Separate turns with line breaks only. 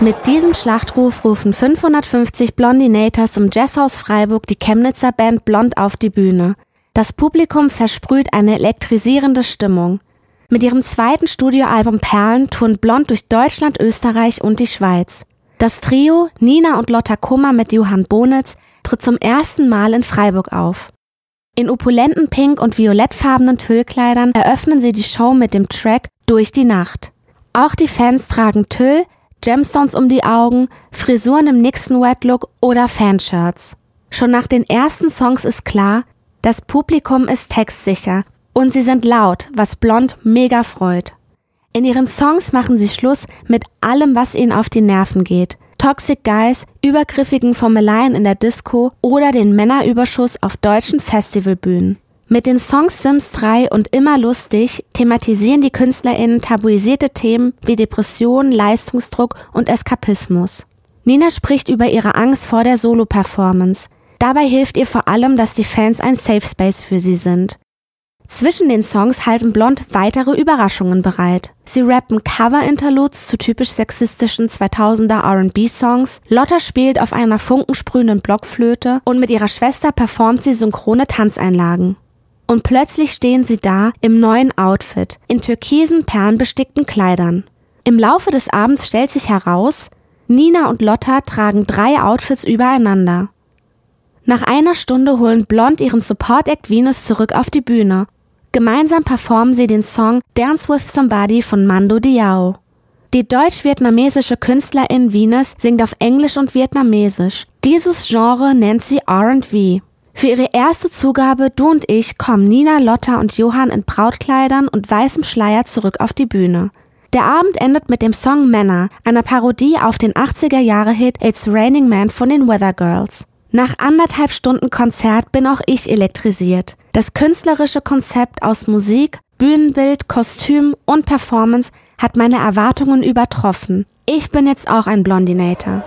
Mit diesem Schlachtruf rufen 550 Blondinators im Jazzhaus Freiburg die Chemnitzer Band Blond auf die Bühne. Das Publikum versprüht eine elektrisierende Stimmung. Mit ihrem zweiten Studioalbum Perlen touren Blond durch Deutschland, Österreich und die Schweiz. Das Trio Nina und Lotta Kummer mit Johann Bonitz tritt zum ersten Mal in Freiburg auf. In opulenten pink- und violettfarbenen Tüllkleidern eröffnen sie die Show mit dem Track Durch die Nacht. Auch die Fans tragen Tüll, Gemstones um die Augen, Frisuren im Nixon Wet Look oder Fanshirts. Schon nach den ersten Songs ist klar, das Publikum ist textsicher und sie sind laut, was Blond mega freut. In ihren Songs machen sie Schluss mit allem, was ihnen auf die Nerven geht. Toxic Guys, übergriffigen Formeleien in der Disco oder den Männerüberschuss auf deutschen Festivalbühnen. Mit den Songs Sims 3 und Immer lustig thematisieren die KünstlerInnen tabuisierte Themen wie Depression, Leistungsdruck und Eskapismus. Nina spricht über ihre Angst vor der Solo-Performance. Dabei hilft ihr vor allem, dass die Fans ein Safe Space für sie sind. Zwischen den Songs halten Blond weitere Überraschungen bereit. Sie rappen Cover-Interludes zu typisch sexistischen 2000er R&B-Songs, Lotta spielt auf einer funkensprühenden Blockflöte und mit ihrer Schwester performt sie synchrone Tanzeinlagen. Und plötzlich stehen sie da im neuen Outfit, in türkisen perlenbestickten Kleidern. Im Laufe des Abends stellt sich heraus, Nina und Lotta tragen drei Outfits übereinander. Nach einer Stunde holen Blond ihren Support Act Venus zurück auf die Bühne Gemeinsam performen sie den Song Dance with Somebody von Mando Diao. Die deutsch-vietnamesische Künstlerin Venus singt auf Englisch und Vietnamesisch. Dieses Genre nennt sie R&V. Für ihre erste Zugabe Du und ich kommen Nina, Lotta und Johann in Brautkleidern und weißem Schleier zurück auf die Bühne. Der Abend endet mit dem Song Männer, einer Parodie auf den 80er-Jahre-Hit It's Raining Man von den Weather Girls. Nach anderthalb Stunden Konzert bin auch ich elektrisiert. Das künstlerische Konzept aus Musik, Bühnenbild, Kostüm und Performance hat meine Erwartungen übertroffen. Ich bin jetzt auch ein Blondinator.